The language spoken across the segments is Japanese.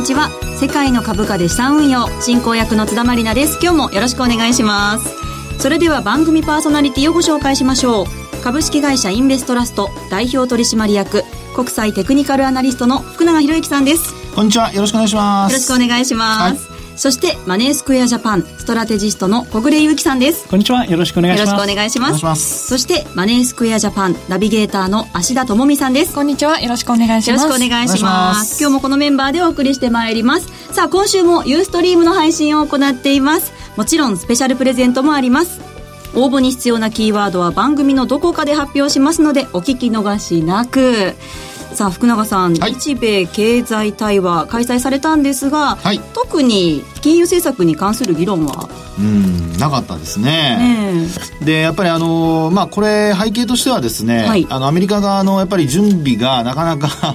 にちは。世界の株価で資産運用進行役の津田まりなです。今日もよろしくお願いします。それでは番組パーソナリティをご紹介しましょう。株式会社インベストラスト代表取締役国際テクニカルアナリストの福永博之さんです。こんにちは。よろしくお願いします。よろしくお願いします、はいそしてマネースクエアジャパンストラテジストの小暮ゆきさんです。こんにちは。よろしくお願いします。よろしくお願いします。そしてマネースクエアジャパンナビゲーターの芦田智美さんです。こんにちは。よろしくお願いします。よろしくお願いします。今日もこのメンバーでお送りしてまいります。さあ今週もユーストリームの配信を行っています。もちろんスペシャルプレゼントもあります。応募に必要なキーワードは番組のどこかで発表しますのでお聞き逃しなくさあ福永さん、はい、日米経済対話開催されたんですが、はい、特に金融政策に関する議論は？うんなかったですね。ねでやっぱりあのまあこれ背景としてはですね、はい、あのアメリカ側のやっぱり準備がなかなか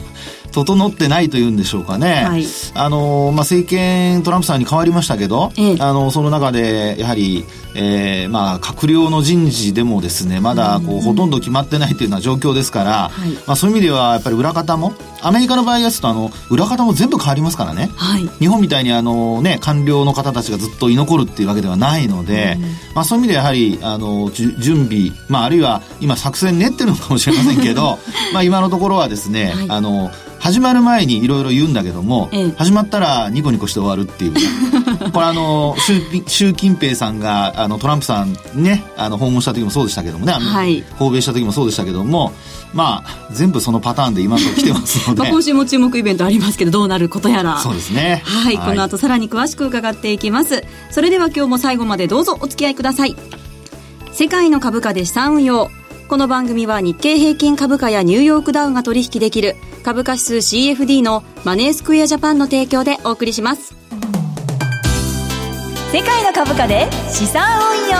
整ってないというんでしょうかね。はい、あの、まあ、政権トランプさんに変わりましたけど、ええ、あの、その中で、やはり、えー、まあ、閣僚の人事でもですね、まだ、こう、ほとんど決まってないというような状況ですから、はい、まあ、そういう意味では、やっぱり裏方も、アメリカの場合ですと、あの、裏方も全部変わりますからね。はい、日本みたいに、あの、ね、官僚の方たちがずっと居残るっていうわけではないので、まあ、そういう意味でやはり、あの、準備、まあ、あるいは、今、作戦練ってるのかもしれませんけど、まあ、今のところはですね、はい、あの、始まる前にいろいろ言うんだけども、ええ、始まったらニコニコして終わるっていう。これあの習近平さんがあのトランプさんねあの訪問した時もそうでしたけどもね、はい、訪米した時もそうでしたけどもまあ全部そのパターンで今のと来てますので。まあ今週も注目イベントありますけどどうなることやら。そうですね。はい、はい、この後さらに詳しく伺っていきます。それでは今日も最後までどうぞお付き合いください。世界の株価で資産運用この番組は日経平均株価やニューヨークダウが取引できる株価指数 CFD のマネースクエアジャパンの提供でお送りします。世界の株価で資産運用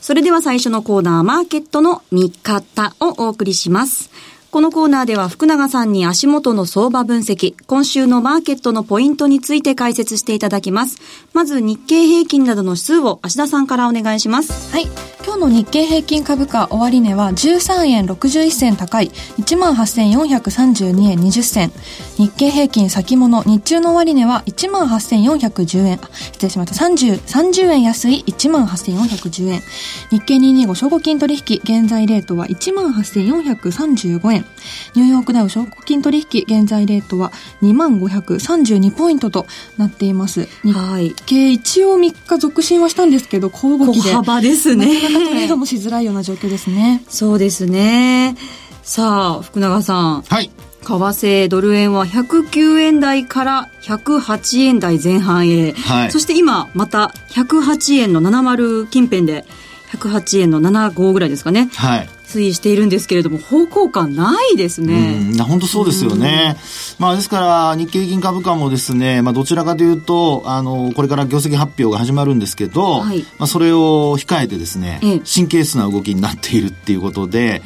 それでは最初のコーナー、マーケットの見方をお送りします。このコーナーでは福永さんに足元の相場分析、今週のマーケットのポイントについて解説していただきます。まず日経平均などの指数を芦田さんからお願いします。はい。今日の日経平均株価終値は13円61銭高い18,432円20銭。日経平均先物日中の終値は18,410円。失礼しました。30、30円安い18,410円。日経225証拠金取引現在レートは18,435円。ニューヨークダウ証拠金取引現在レートは2532ポイントとなっています。はい。日経一応3日続伸はしたんですけど、小動きで。小幅ですね。トレードもしづらいような状況ですね。そうですね。さあ、福永さん。はい。為替ドル円は109円台から108円台前半へ、はい、そして今また108円の70近辺で108円の75ぐらいですかね、はい、推移しているんですけれども、方向感ないですね。うん、本当そうですよね。まあ、ですから、日経平均株価もですね、まあ、どちらかというと、あの、これから業績発表が始まるんですけど、はい、まあ、それを控えてですね、神経質な動きになっているっていうことで、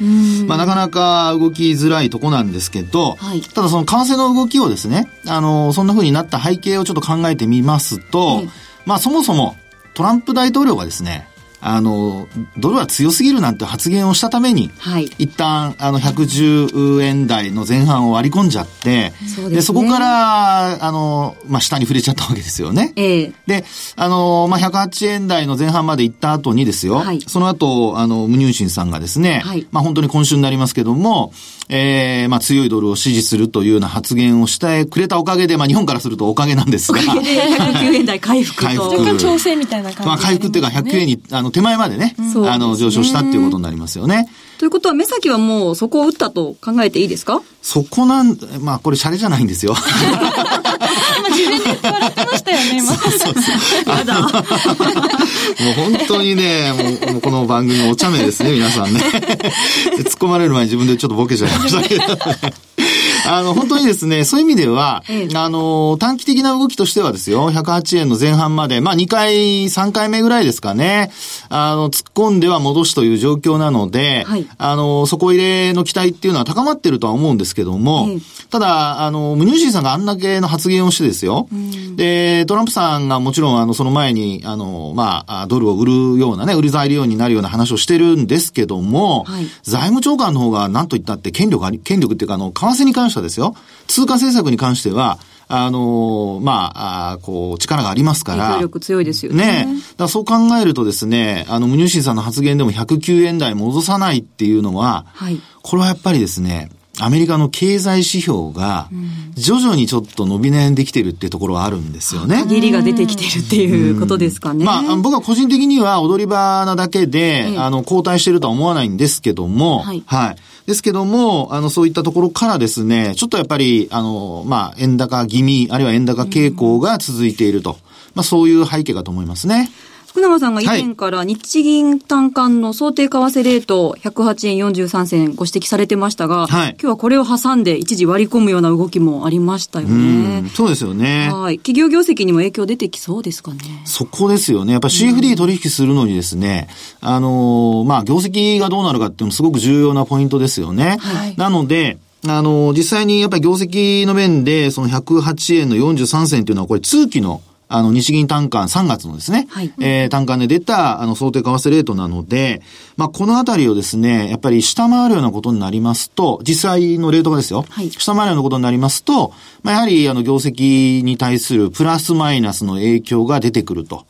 まあ、なかなか動きづらいとこなんですけど、はい、ただその為替の動きをですね、あの、そんな風になった背景をちょっと考えてみますと、まあ、そもそも、トランプ大統領がですね、あの、ドルは強すぎるなんて発言をしたために、はい、一旦、あの、110円台の前半を割り込んじゃって、そで、ね、そこから、あの、まあ、下に触れちゃったわけですよね。ええ、で、あの、まあ、108円台の前半まで行った後にですよ、はい、その後、あの、無入信さんがですね、はい、まあ、本当に今週になりますけども、ええー、まあ、強いドルを支持するというような発言をしてくれたおかげで、まあ、日本からするとおかげなんですが。おかげで109円台回復と。回復。調整みたいな感じ、まあ、回復っていうか、109円に、あの、の手前までね、うん、あの、上昇したっていうことになりますよね。ということは、目先はもうそこを打ったと考えていいですか？そこなん、まあ、これ、シャレじゃないんですよ。今、自分で笑ってましたよね、今。そうそうそう。やだ。もう本当にね、もう、もうこの番組お茶目ですね、皆さんね。突っ込まれる前に自分でちょっとボケちゃいましたけど、あの、本当にですね、そういう意味では、ええ、あの、短期的な動きとしてはですよ、108円の前半まで、まあ2回、3回目ぐらいですかね、あの、突っ込んでは戻しという状況なので、はい、あの、底入れの期待っていうのは高まってるとは思うんですけども、え、ただ、あの、ムニューシーさんがあんだけの発言をしてですよ、で、トランプさんがもちろん、あの、その前に、あの、まあ、ドルを売るようなね、売り材料になるような話をしてるんですけども、はい、財務長官の方が何と言ったって権力あり、権力っていうか、あの、為替に関してはですよ、通貨政策に関しては、あのまあ、あこう、力がありますから。影響力強いですよね。ね。だそう考えるとですね、あの、ムニューシンさんの発言でも109円台戻さないっていうのは、はい、これはやっぱりですね、アメリカの経済指標が、徐々にちょっと伸び悩んできてるっていうところはあるんですよね。限りが出てきてるっていうことですかね。まあ、僕は個人的には踊り場なだけで、あの、後退してるとは思わないんですけども、はい。はい。ですけども、あの、そういったところからですね、ちょっとやっぱり、あの、まあ、円高気味、あるいは円高傾向が続いていると。まあ、そういう背景かと思いますね。福永さんが以前から日銀短観の想定為替レート108円43銭ご指摘されてましたが、はい、今日はこれを挟んで一時割り込むような動きもありましたよね。そうですよね。はい。企業業績にも影響出てきそうですかね。そこですよね。やっぱ CFD 取引するのにですね、あのー、まあ、業績がどうなるかっていうのもすごく重要なポイントですよね。はい、なので、あの、実際にやっぱり業績の面で、その108円の43銭っていうのはこれ通期のあの、日銀単価3月のですね、はい、えー、単価で出た、あの、想定為替レートなので、まあ、このあたりをですね、やっぱり下回るようなことになりますと、実際のレートがですよ、はい、下回るようなことになりますと、まあ、やはり、あの、業績に対するプラスマイナスの影響が出てくると。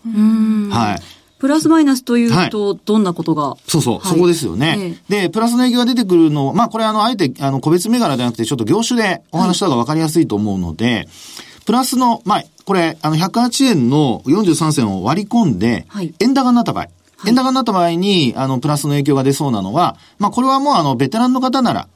はい。プラスマイナスというと、どんなことが、そうそう、はい、そこですよね、ええ、で、プラスの影響が出てくるの、まあこれあの、あえて、あの、個別銘柄じゃなくて、ちょっと業種でお話した方がわかりやすいと思うので、はい、プラスの、まあ、これ、あの、108円の43銭を割り込んで、はい、円高になった場合、円高になった場合に、あの、プラスの影響が出そうなのは、まあ、これはもうあの、ベテランの方なら、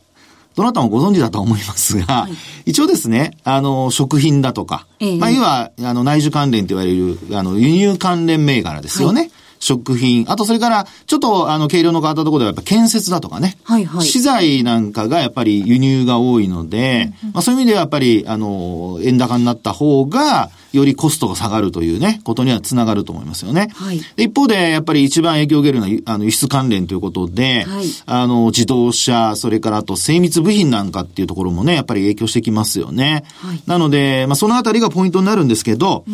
どなたもご存知だと思いますが、はい、一応ですね、あの、食品だとか、ええ、まあ、要は、あの、内需関連と言われる、あの、輸入関連銘柄ですよね。はい。食品、あとそれから、ちょっとあの、軽量の変わったところではやっぱ建設だとかね。はいはい。資材なんかがやっぱり輸入が多いので、うんうん、まあそういう意味ではやっぱり、あの、円高になった方が、よりコストが下がるというね、ことにはつながると思いますよね。はい、一方で、やっぱり一番影響を受けるのは、あの、輸出関連ということで、はい、あの、自動車、それからあと精密部品なんかっていうところもね、やっぱり影響してきますよね。はい、なので、まあ、そのあたりがポイントになるんですけど、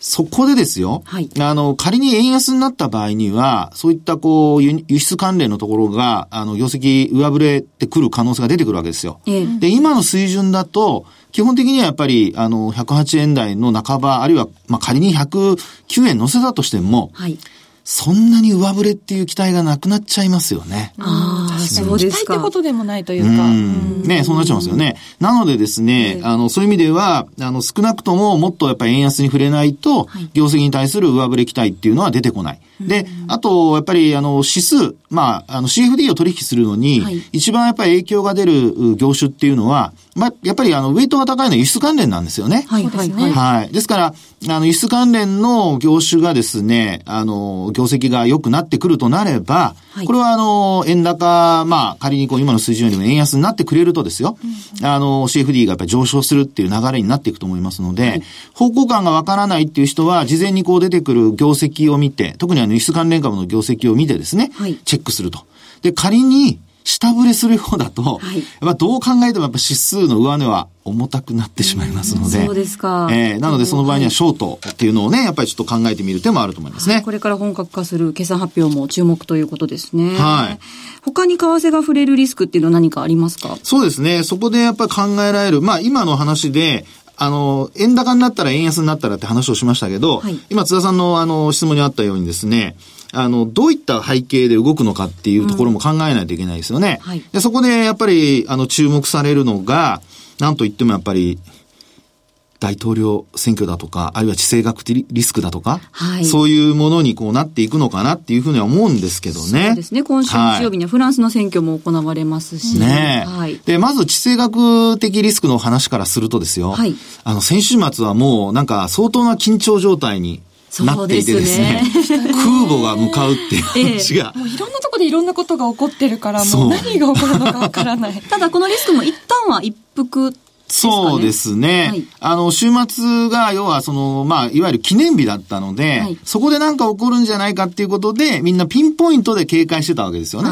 そこでですよ、はい、あの、仮に円安になった場合には、そういったこう、輸出関連のところが、あの、業績上振れてくる可能性が出てくるわけですよ。えで、今の水準だと、基本的にはやっぱり、あの、108円台の半ば、あるいは、まあ、仮に109円乗せたとしても、はい。そんなに上振れっていう期待がなくなっちゃいますよね。ああ、そうですか。期待ってことでもないというか。うねそうなっちゃいますよね。なのでですね、あの、そういう意味では、あの、少なくとももっとやっぱり円安に触れないと、業績に対する上振れ期待っていうのは出てこない。で、あと、やっぱり、あの、指数、まあ、あの、CFD を取引するのに、一番やっぱり影響が出る業種っていうのは、まあ、やっぱりあの、ウェイトが高いのは輸出関連なんですよね。はい、はい、はい。ですから、あの、輸出関連の業種がですね、あの、業績が良くなってくるとなれば、はい、これはあの、円高、まあ、仮にこう、今の水準よりも円安になってくれるとですよ、うん、あの、CFD がやっぱり上昇するっていう流れになっていくと思いますので、はい、方向感がわからないっていう人は、事前にこう出てくる業績を見て、特に輸出関連株の業績を見てですね、はい、チェックすると。で、仮に、下振れするようだと、はい、やっぱどう考えてもやっぱ指数の上値は重たくなってしまいますので。そうですか。えー、なのでその場合にはショートっていうのをね、やっぱりちょっと考えてみる手もあると思いますね。はい、これから本格化する決算発表も注目ということですね。はい。他に為替が触れるリスクっていうのは何かありますか？そうですね。そこでやっぱり考えられる、まあ今の話で、あの、円高になったら円安になったらって話をしましたけど、はい、今津田さんのあの質問にあったようにですね、あの、どういった背景で動くのかっていうところも考えないといけないですよね。うん。はい、でそこでやっぱり、あの、注目されるのが、なんといってもやっぱり、大統領選挙だとか、あるいは地政学的リスクだとか、はい、そういうものにこうなっていくのかなっていうふうには思うんですけどね。そうですね。今週日曜日にはフランスの選挙も行われますし。ねはい。で、まず地政学的リスクの話からするとですよ。はい。あの、先週末はもうなんか相当な緊張状態になっていてですね、すね空母が向かうっていう話が、ええ、もういろんなところでいろんなことが起こってるから、もう何が起こるのかわからない。ただこのリスクも一旦は一服そうですね。はい、あの、週末が、要はその、まあ、いわゆる記念日だったので、はい、そこで何か起こるんじゃないかっていうことで、みんなピンポイントで警戒してたわけですよね。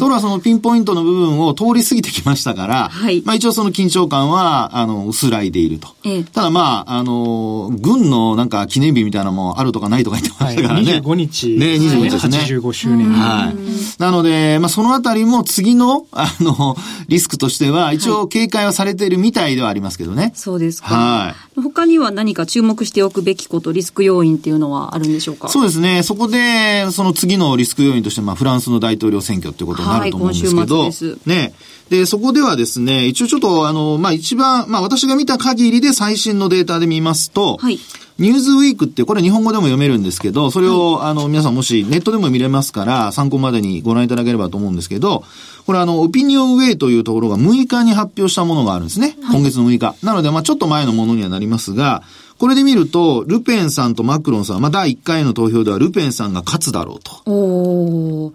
ところがそのピンポイントの部分を通り過ぎてきましたから、はい、まあ一応その緊張感は、あの、薄らいでいると。ええ、ただまあ、あの、軍のなんか記念日みたいなのもあるとかないとか言ってましたからね。はい、25日。ね、25日ですね。85周年。はい。なので、まあそのあたりも次の、あの、リスクとしては、一応警戒はされているみたいではありますけどね。そうですか。はい。他には何か注目しておくべきこと、リスク要因っていうのはあるんでしょうか？そうですね。そこで、その次のリスク要因として、まあフランスの大統領選挙っていうことになると思うんですけど、はい、ね。で、そこではですね、一応ちょっと、あの、まあ、一番、まあ、私が見た限りで最新のデータで見ますと、はい。ニューズウィークって、これ日本語でも読めるんですけど、それを、はい、あの、皆さんもしネットでも見れますから、参考までにご覧いただければと思うんですけど、これあの、オピニオンウェイというところが6日に発表したものがあるんですね。はい、今月の6日。なので、まあちょっと前のものにはなりますが、これで見ると、ルペンさんとマクロンさん、まあ第1回の投票ではルペンさんが勝つだろうと。お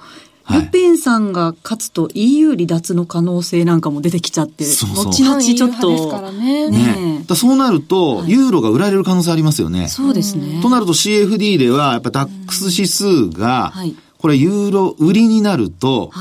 ルペンさんが勝つと EU 離脱の可能性なんかも出てきちゃって、そうそう後々ちょっと。ですからね。ねだそうなると、ユーロが売られる可能性ありますよね。そうですね。となると CFD では、やっぱダックス指数が、これユーロ売りになると、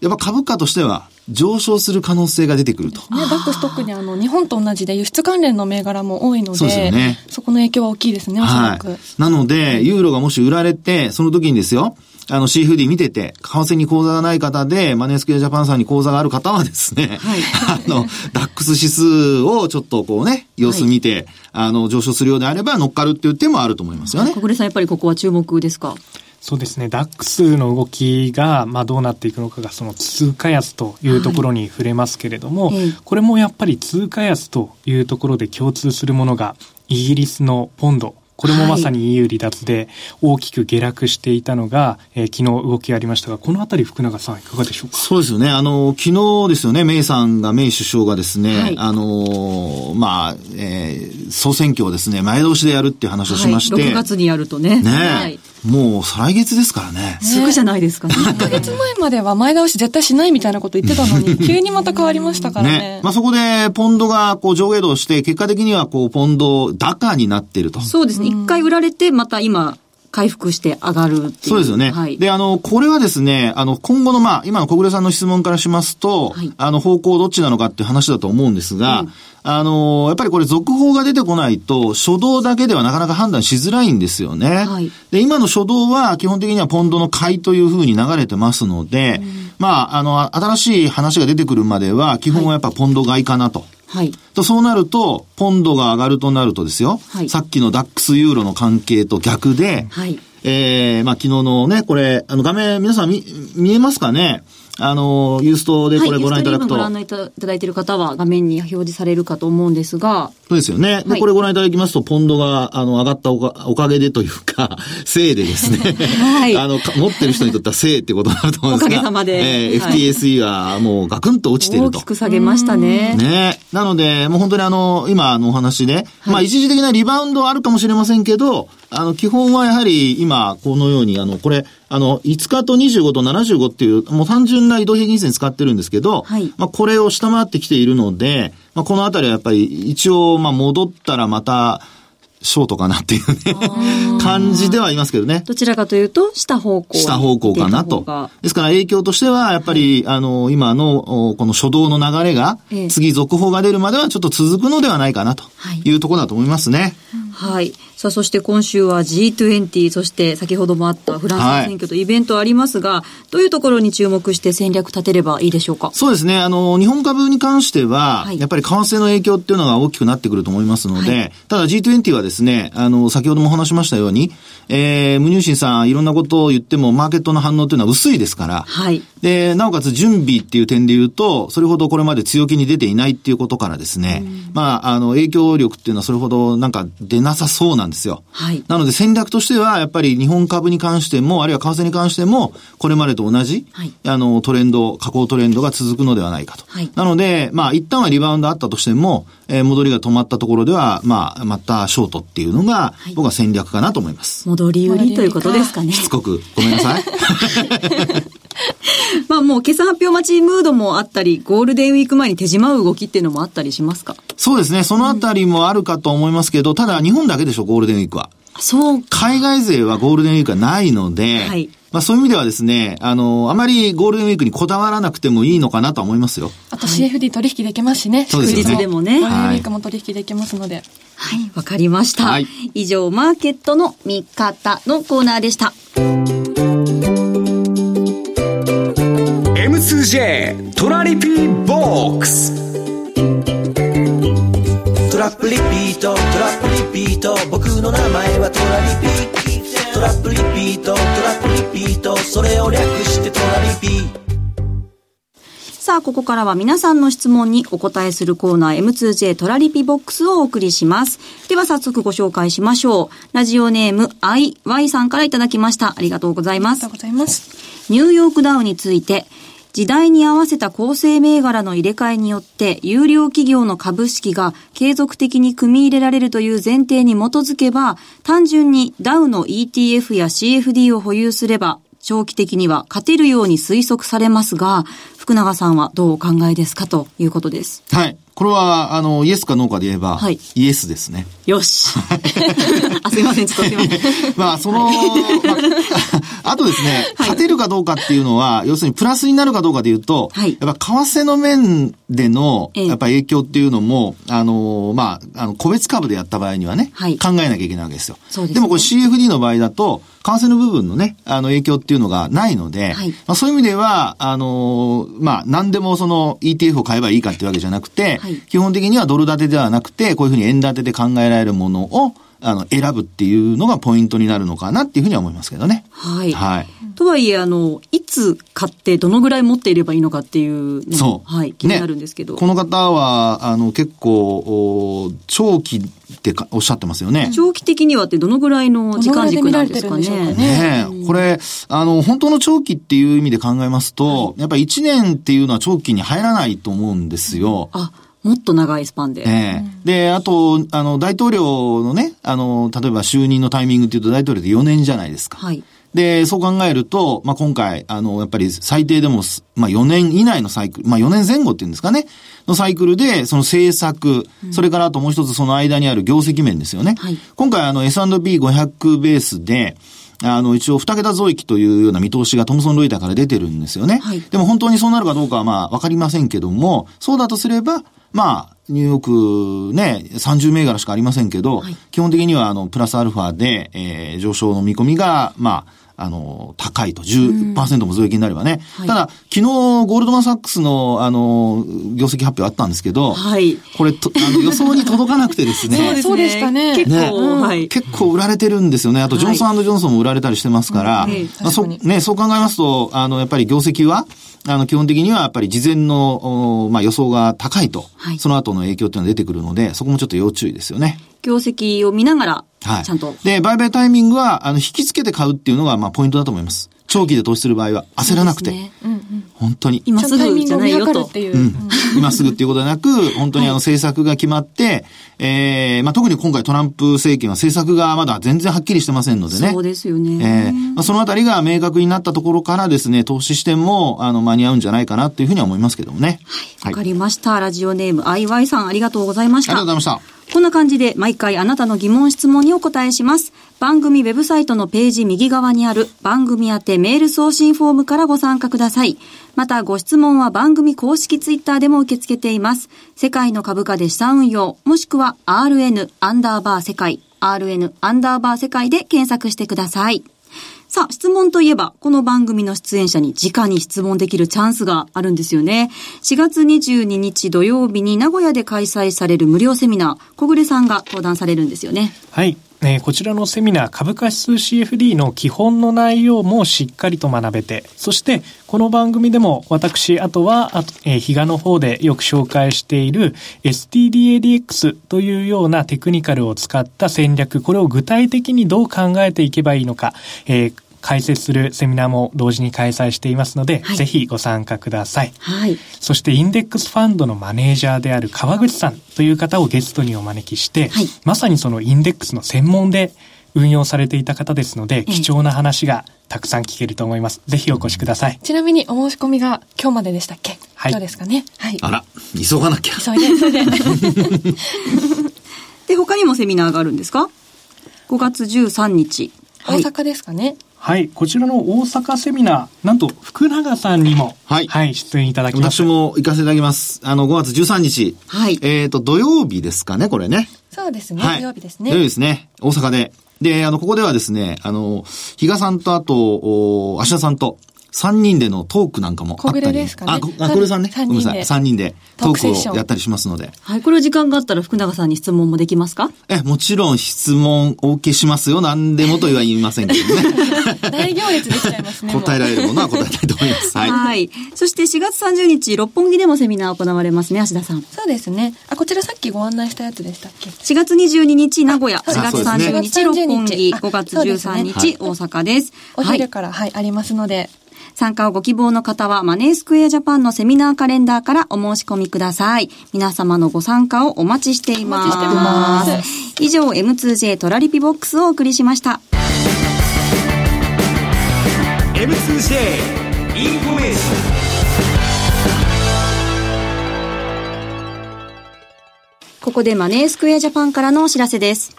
やっぱ株価としては上昇する可能性が出てくると。ね、バックス特にあの、日本と同じで輸出関連の銘柄も多いので、そうですよね。そこの影響は大きいですね、おそらく。はい、なので、ユーロがもし売られて、その時にですよ、あの CFD 見てて、為替に口座がない方で、マネースケアジャパンさんに口座がある方はですね、はい、あの、ダックス指数をちょっとこうね、様子見て、はい、あの、上昇するようであれば乗っかるっていう手もあると思いますよね。小暮さん、やっぱりここは注目ですか？そうですね。ダックスの動きが、まあどうなっていくのかが、その通貨安というところに触れますけれども、はい、これもやっぱり通貨安というところで共通するものが、イギリスのポンドこれもまさに EU 離脱で大きく下落していたのが、えー、昨日動きがありましたが、このあたり福永さんいかがでしょうか？そうですよね。あの、昨日ですよね、メイさんが、メイ首相がですね、はい、あの、まあ、えー、総選挙をですね、前倒しでやるっていう話をしまして。はい、6月にやるとね。ね、はい、もう再来月ですからね。すぐじゃないですかね。1ヶ月前までは前倒し絶対しないみたいなこと言ってたのに、急にまた変わりましたからね。ねまあそこで、ポンドがこう上下動して、結果的にはこう、ポンド高になっていると。そうですね。一回売られて、また今、回復して上がるっていう。そうですよね。はい。で、あの、これはですね、あの、今後の、まあ、今の小暮さんの質問からしますと、はい、あの、方向どっちなのかっていう話だと思うんですが、うん、あの、やっぱりこれ続報が出てこないと、初動だけではなかなか判断しづらいんですよね。はい。で、今の初動は基本的にはポンドの買いというふうに流れてますので、うん、まあ、あの、新しい話が出てくるまでは、基本はやっぱポンド買いかなと。はいはい。と、そうなると、ポンドが上がるとなるとですよ。はい。さっきのダックスユーロの関係と逆で、はい。えー、まあ昨日のね、これ、あの画面皆さん見、見えますかね？あの、ユーストでこれご覧いただくと。はい、ご覧いただいている方は画面に表示されるかと思うんですが。そうですよね。で、はい、これご覧いただきますと、ポンドが、あの、上がったおかおかげでというか、せいでですね。はい。あの、持ってる人にとってはせいってことになると思うんですが。おかげさまで。えー、FTSE はもうガクンと落ちてると。大きく下げましたね。ね。なので、もう本当にあの、今のお話で、はい、まあ一時的なリバウンドはあるかもしれませんけど、あの、基本はやはり今、このように、あの、これ、あの、5日と25と75っていう、もう単純な移動平均線使ってるんですけど、はい、まあ、これを下回ってきているので、まあ、このあたりはやっぱり一応、まあ、戻ったらまた、ショートかなっていうね、感じではいますけどね。どちらかというと、下方向。下方向かなと。ですから影響としては、やっぱり、はい、あの、今の、この初動の流れが、次続報が出るまではちょっと続くのではないかなというところだと思いますね。はい。さあ、そして今週は G20、そして先ほどもあったフランス選挙とイベントありますが、はい、どういうところに注目して戦略立てればいいでしょうか？そうですね。あの、日本株に関しては、はい、やっぱり為替の影響っていうのが大きくなってくると思いますので、はい、ただ G20 はですね、あの、先ほども話しましたように、えー、無入信さんいろんなことを言ってもマーケットの反応っていうのは薄いですから、はい。で、なおかつ準備っていう点で言うと、それほどこれまで強気に出ていないっていうことからですね、まあ、あの、影響力っていうのはそれほどなんか出なさそうなんですよ。はい。なので戦略としては、やっぱり日本株に関しても、あるいは為替に関しても、これまでと同じ、はい、あの、トレンド、下降トレンドが続くのではないかと。はい、なので、まあ、一旦はリバウンドあったとしても、えー、戻りが止まったところでは、まあ、またショートっていうのが、僕は戦略かなと思います。戻り売りということですかね。しつこく、ごめんなさい。まあもう決算発表待ちムードもあったり、ゴールデンウィーク前に手締まう動きっていうのもあったりしますか？そうですね。そのあたりもあるかと思いますけど、ただ日本だけでしょ、ゴールデンウィークは。そう。海外勢はゴールデンウィークはないので、はい。まあそういう意味ではですね、あの、あまりゴールデンウィークにこだわらなくてもいいのかなと思いますよ。あと CFD 取引できますしね。そうですね。祝日でもね。ゴールデンウィークも取引できますので。はい、わかりました。はい、以上、マーケットの見方のコーナーでした。M2J トラリピーボックス。トラップリピートトラップリピート。僕の名前はトラリピトラップリピートトラップリピート。それを略してトラリピさあ、ここからは皆さんの質問にお答えするコーナー M2J トラリピボックスをお送りします。では早速ご紹介しましょう。ラジオネーム IY さんからいただきました。ありがとうございます。ありがとうございます。ニューヨークダウについて、時代に合わせた構成銘柄の入れ替えによって、優良企業の株式が継続的に組み入れられるという前提に基づけば、単純にダウの ETF や CFD を保有すれば、長期的には勝てるように推測されますが、福永さんはどうお考えですかということです。はい。これは、あの、イエスかノーかで言えば、はい、イエスですね。よし。あ、すいません、ちょっとすいません。まあ、その、まあ、あとですね、勝てるかどうかっていうのは、要するにプラスになるかどうかで言うと、はい、やっぱ為替の面での、やっぱ影響っていうのも、あの、まあ、あの、個別株でやった場合にはね、はい、考えなきゃいけないわけですよ。そうです、ね、でもこれ CFD の場合だと、為替の部分のね、あの影響っていうのがないので、はい、まあ、そういう意味では、あの、まあ、何でもその ETF を買えばいいかっていうわけじゃなくて、はい、基本的にはドル建てではなくて、こういうふうに円建てで考えられるものを、あの、選ぶっていうのがポイントになるのかなっていうふうには思いますけどね。はい。はい。とはいえ、あの、いつ買ってどのぐらい持っていればいいのかっていうそう。はい。気になるんですけど。ね、この方は、あの、結構、長期っておっしゃってますよね。長期的にはってどのぐらいの時間軸なんですかね。ねこれ、あの、本当の長期っていう意味で考えますと、はい、やっぱり1年っていうのは長期に入らないと思うんですよ。あ、もっと長いスパンで。ええで、あと、あの、大統領のね、あの、例えば就任のタイミングっていうと大統領で4年じゃないですか。はい。で、そう考えると、まあ、今回、あの、やっぱり最低でも、まあ、4年以内のサイクル、まあ、4年前後っていうんですかね、のサイクルで、その政策、うん、それからあともう一つその間にある業績面ですよね。はい、今回、あの、S&P500 ベースで、あの、一応、二桁増益というような見通しがトムソン・ロイターから出てるんですよね。はい、でも本当にそうなるかどうかはまあ、わかりませんけども、そうだとすれば、まあ、ニューヨークね、30銘柄しかありませんけど、はい、基本的にはあの、プラスアルファで、えー、上昇の見込みが、まあ、あの、高いと。10%も増益になればね。はい、ただ、昨日、ゴールドマンサックスの、あの、業績発表あったんですけど、はい。これ、とあの予想に届かなくて ですね。そうでしたね。結構、はい。結構売られてるんですよね。あと、ジョンソンジョンソンも売られたりしてますから、まあ、そ、ね、そう考えますと、あの、やっぱり業績は、あの、基本的にはやっぱり事前の、まあ、予想が高いと、はい、その後の影響っていうのが出てくるので、そこもちょっと要注意ですよね。業績を見ながら、はい。ちゃんと。で、売買タイミングは、あの、引き付けて買うっていうのが、まあ、ポイントだと思います。長期で投資する場合は焦らなくて。ねうんうん、本当に。今すぐじゃないよと。うん、今すぐっていうことでなく、本当にあの政策が決まって、ええー、まあ特に今回トランプ政権は政策がまだ全然はっきりしてませんのでね。そうですよね。ええー、まあそのあたりが明確になったところからですね、投資視点もあの間に合うんじゃないかなっていうふうには思いますけどもね。はい。わ、かりました。ラジオネーム IY さんありがとうございました。ありがとうございました。こんな感じで毎回あなたの疑問質問にお答えします。番組ウェブサイトのページ右側にある番組宛てメール送信フォームからご参加ください。またご質問は番組公式ツイッターでも受け付けています。世界の株価で資産運用、もしくは RN アンダーバー世界、RN アンダーバー世界で検索してください。さあ、質問といえば、この番組の出演者に直に質問できるチャンスがあるんですよね。4月22日土曜日に名古屋で開催される無料セミナー、小暮さんが登壇されるんですよね。はい。えー、こちらのセミナー株価指数 CFD の基本の内容もしっかりと学べて、そしてこの番組でも私、あとは、あとえー、比嘉の方でよく紹介している STDADX というようなテクニカルを使った戦略、これを具体的にどう考えていけばいいのか、えー、解説するセミナーも同時に開催していますので、はい、ぜひご参加ください。はい。そしてインデックスファンドのマネージャーである川口さんという方をゲストにお招きして、はい、まさにそのインデックスの専門で運用されていた方ですので、貴重な話がたくさん聞けると思います。ぜひお越しください。ちなみにお申し込みが今日まででしたっけ？はい。今日ですかね？はい。あら、急がなきゃ。急いで、急いで。で、他にもセミナーがあるんですか ?5 月13日。大阪ですかね。はい、こちらの大阪セミナー、なんと福永さんにも、はい、はい、出演いただきます。私も行かせていただきます。あの、5月13日。はい。えっ、ー、と、土曜日ですかね、これね。そうですね、はい、土曜日ですね。土曜日ですね。大阪で。で、あの、ここではですね、あの、比嘉さんとあと、お芦田さんと、三人でのトークなんかもあったり。ですかね。あ、あこれさんね。ごめんなさい。三人でトークをやったりしますので。はい。これ時間があったら福永さんに質問もできますか？え、もちろん質問お受けしますよ。何でもとは言いませんけどね。大行列できちゃいますね。答えられるものは答えたいと思います。はい。はい。そして4月30日、六本木でもセミナー行われますね、芦田さん。そうですね。あ、こちらさっきご案内したやつでしたっけ ?4 月22日、名古屋。4月30日、六本木。5月13日、大阪です。お昼から、はい、ありますので。参加をご希望の方はマネースクエアジャパンのセミナーカレンダーからお申し込みください。皆様のご参加をお待ちしています。お待ちしてます。以上、M2J トラリピボックスをお送りしました。M2J インフォメーションここでマネースクエアジャパンからのお知らせです。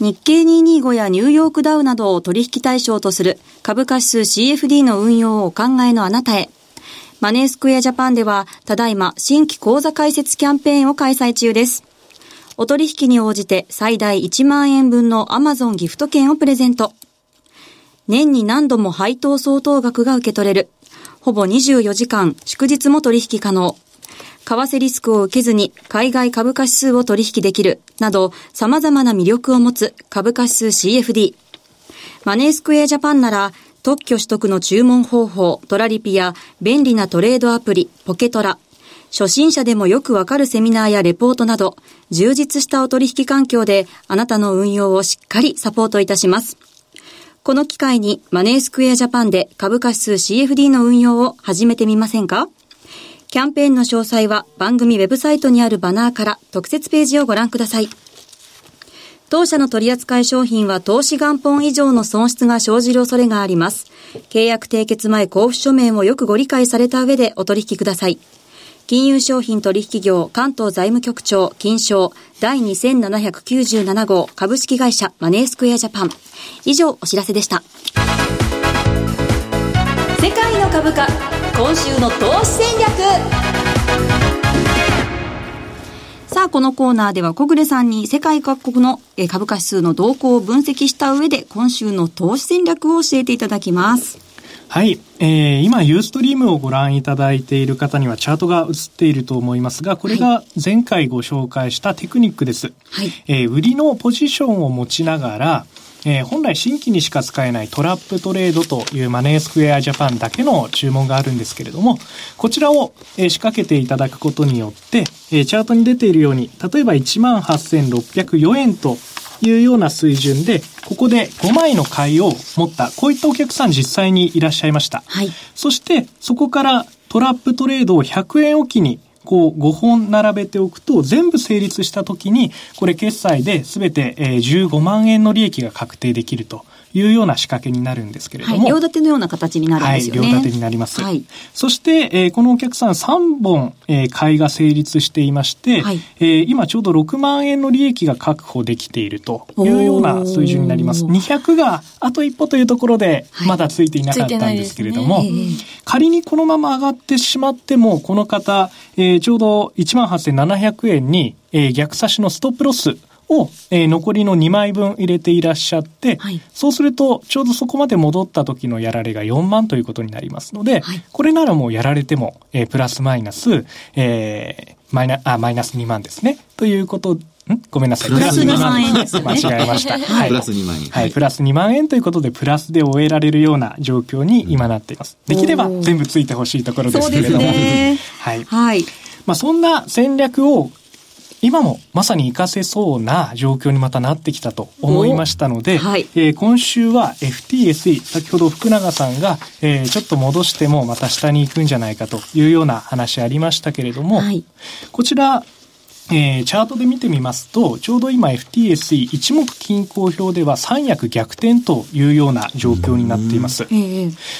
日経225やニューヨークダウなどを取引対象とする株価指数 CFD の運用をお考えのあなたへ。マネースクエアジャパンでは、ただいま新規口座開設キャンペーンを開催中です。お取引に応じて最大1万円分の Amazon ギフト券をプレゼント。年に何度も配当相当額が受け取れる。ほぼ24時間、祝日も取引可能。為替リスクを受けずに海外株価指数を取引できるなど様々な魅力を持つ株価指数 CFD。マネースクエアジャパンなら特許取得の注文方法、トラリピや便利なトレードアプリ、ポケトラ、初心者でもよくわかるセミナーやレポートなど、充実したお取引環境であなたの運用をしっかりサポートいたします。この機会にマネースクエアジャパンで株価指数 CFD の運用を始めてみませんか？キャンペーンの詳細は番組ウェブサイトにあるバナーから特設ページをご覧ください。当社の取扱い商品は投資元本以上の損失が生じる恐れがあります。契約締結前交付書面をよくご理解された上でお取引ください。金融商品取引業関東財務局長金賞第2797号株式会社マネースクエアジャパン。以上お知らせでした。世界の株価今週の投資戦略さあ、このコーナーでは小暮さんに世界各国の株価指数の動向を分析した上で今週の投資戦略を教えていただきます。はい。えー、今、ユーストリームをご覧いただいている方にはチャートが映っていると思いますが、これが前回ご紹介したテクニックです。はい。えー、売りのポジションを持ちながら、えー、本来新規にしか使えないトラップトレードというマネースクエアジャパンだけの注文があるんですけれども、こちらを、えー、仕掛けていただくことによって、えー、チャートに出ているように、例えば18,604円というような水準で、ここで5枚の買いを持った、こういったお客さん実際にいらっしゃいました。はい。そして、そこからトラップトレードを100円おきにこう5本並べておくと全部成立した時にこれ決済で全て15万円の利益が確定できると。いうような仕掛けになるんですけれども。はい、両立てのような形になるんですよね。はい、両立てになります。はい、そして、えー、このお客さん3本、えー、買いが成立していまして、はい、えー、今ちょうど6万円の利益が確保できているというような水準になります。200があと一歩というところでまだついていなかったんですけれども、はいね、仮にこのまま上がってしまっても、この方、えー、ちょうど18,700円に、えー、逆差しのストップロスを、えー、残りの2枚分入れていらっしゃって、はい、そうするとちょうどそこまで戻った時のやられが4万ということになりますので、はい、これならもうやられても、えー、プラスマイナス、えー、マイナあマイナス2万ですね。ということん？ごめんなさい。プラス2万円です、ね、間違えました。はい。プラス2万円。はい。プラス2万円ということで、プラスで終えられるような状況に今なっています。できれば全部ついてほしいところですけれども。ね、はい。はい。まあ、そんな戦略を今もまさに活かせそうな状況にまたなってきたと思いましたので、はい、えー、今週は FTSE、先ほど福永さんが、えー、ちょっと戻してもまた下に行くんじゃないかというような話ありましたけれども、はい、こちら、えー、チャートで見てみますと、ちょうど今 FTSE 一目均衡表では三役逆転というような状況になっています。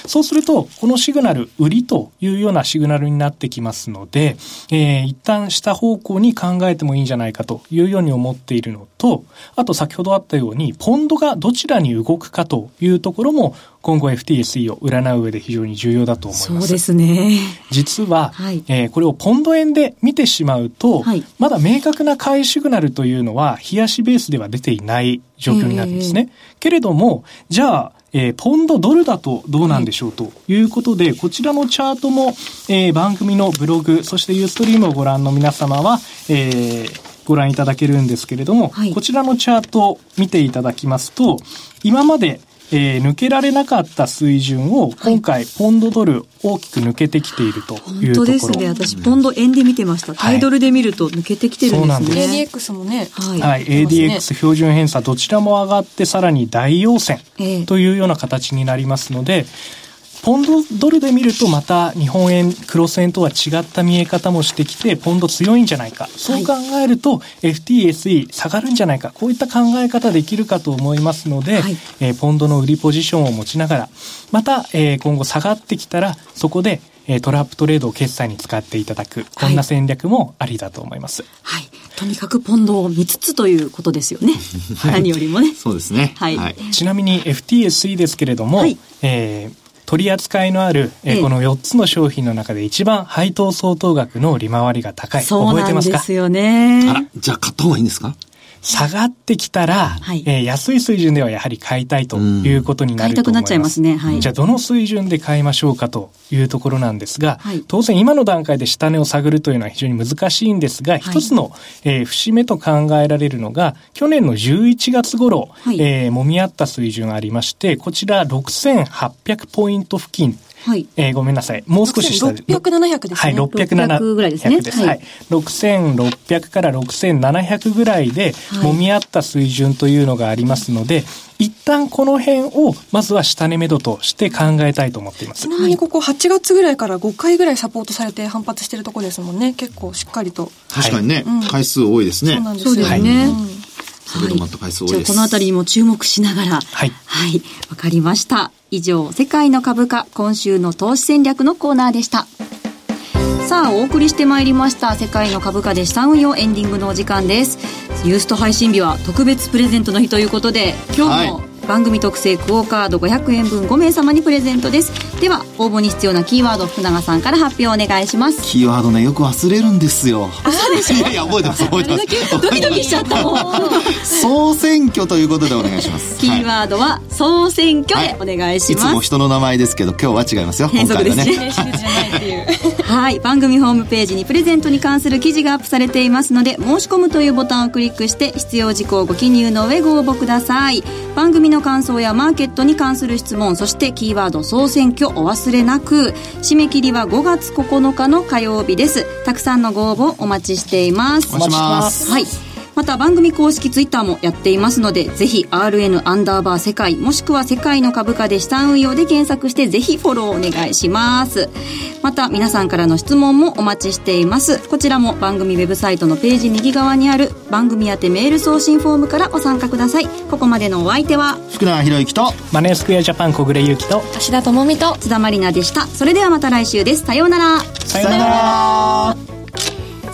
そうすると、このシグナル、売りというようなシグナルになってきますので、えー、一旦下方向に考えてもいいんじゃないかというように思っているのと、あと先ほどあったように、ポンドがどちらに動くかというところも、今後 FTSE を占う上で非常に重要だと思います。そうですね。実は、はい、えー、これをポンド円で見てしまうと、はい、まだ明確な買いシグナルというのは、冷やしベースでは出ていない状況になるんですね。けれども、じゃあ、えー、ポンドドルだとどうなんでしょうということで、はい、こちらのチャートも、えー、番組のブログ、そしてユーストリームをご覧の皆様は、えー、ご覧いただけるんですけれども、はい、こちらのチャートを見ていただきますと、今までえー、抜けられなかった水準を今回、ポンドドル大きく抜けてきているというところ。本当ですね。私、ポンド円で見てました。タイドルで見ると抜けてきてるんですね。はい、ADX もね。はい。はい、ADX 標準偏差どちらも上がってさらに大陽線というような形になりますので、えーポンドドルで見るとまた日本円、クロス円とは違った見え方もしてきて、ポンド強いんじゃないか。そう考えると、FTSE 下がるんじゃないか。こういった考え方できるかと思いますので、はい、えー、ポンドの売りポジションを持ちながら、また、えー、今後下がってきたら、そこで、えトラップトレードを決済に使っていただく、こんな戦略もありだと思います。はい。とにかくポンドを見つつということですよね。はい、何よりもね。そうですね。はい。ちなみに FTSE ですけれども、はい、えー取り扱いのある、えー、この4つの商品の中で一番配当相当額の利回りが高い。覚えてますかそうですよね。あら、じゃあ買った方がいいんですか？下がってきたら、はい、えー、安い水準ではやはり買いたいということになると思います。買いたくなっちゃいますね。はい。じゃあどの水準で買いましょうかというところなんですが、はい、当然今の段階で下値を探るというのは非常に難しいんですが、一つの、えー、節目と考えられるのが、去年の11月頃、はい、えー、揉み合った水準ありまして、こちら6800ポイント付近はい。えー、ごめんなさい。もう少し下で。600、700ですね。はい、600ぐらいですね。はい。はい、6600から6700ぐらいで、揉み合った水準というのがありますので、一旦この辺を、まずは下値目処として考えたいと思っています。ちなみにここ8月ぐらいから5回ぐらいサポートされて反発してるところですもんね。結構しっかりと。確かにね、はい、回数多いですね。そうなんですよね。はいうんそれ止まった回数多いです。じゃあこのあたりにも注目しながら。はい。はい。わかりました。以上、世界の株価、今週の投資戦略のコーナーでした。さあ、お送りしてまいりました。世界の株価で資産運用エンディングのお時間です。ユースト配信日は特別プレゼントの日ということで、今日も、はい番組特製クオカード500円分5名様にプレゼントです。では応募に必要なキーワード福永さんから発表お願いします。キーワードねよく忘れるんですよ。あそうです いやいや覚えてます覚えてます。ドキドキしちゃったもん。総選挙ということでお願いします。キーワードは総選挙でお願いします、はい、いつも人の名前ですけど今日は違いますよ変則ですね。はい。番組ホームページにプレゼントに関する記事がアップされていますので申し込むというボタンをクリックして必要事項をご記入の上ご応募ください。番組の感想やマーケットに関する質問そしてキーワード総選挙お忘れなく締め切りは5月9日の火曜日です。たくさんのご応募お待ちしています。お待ちします。はいまた番組公式ツイッターもやっていますのでぜひ RN アンダーバー世界もしくは世界の株価で資産運用で検索してぜひフォローお願いします。また皆さんからの質問もお待ちしています。こちらも番組ウェブサイトのページ右側にある番組宛てメール送信フォームからご参加ください。ここまでのお相手は福永博之とマネースクエアジャパン小暮優樹と橋田智美と津田まりなでした。それではまた来週です。さようなら。さようなら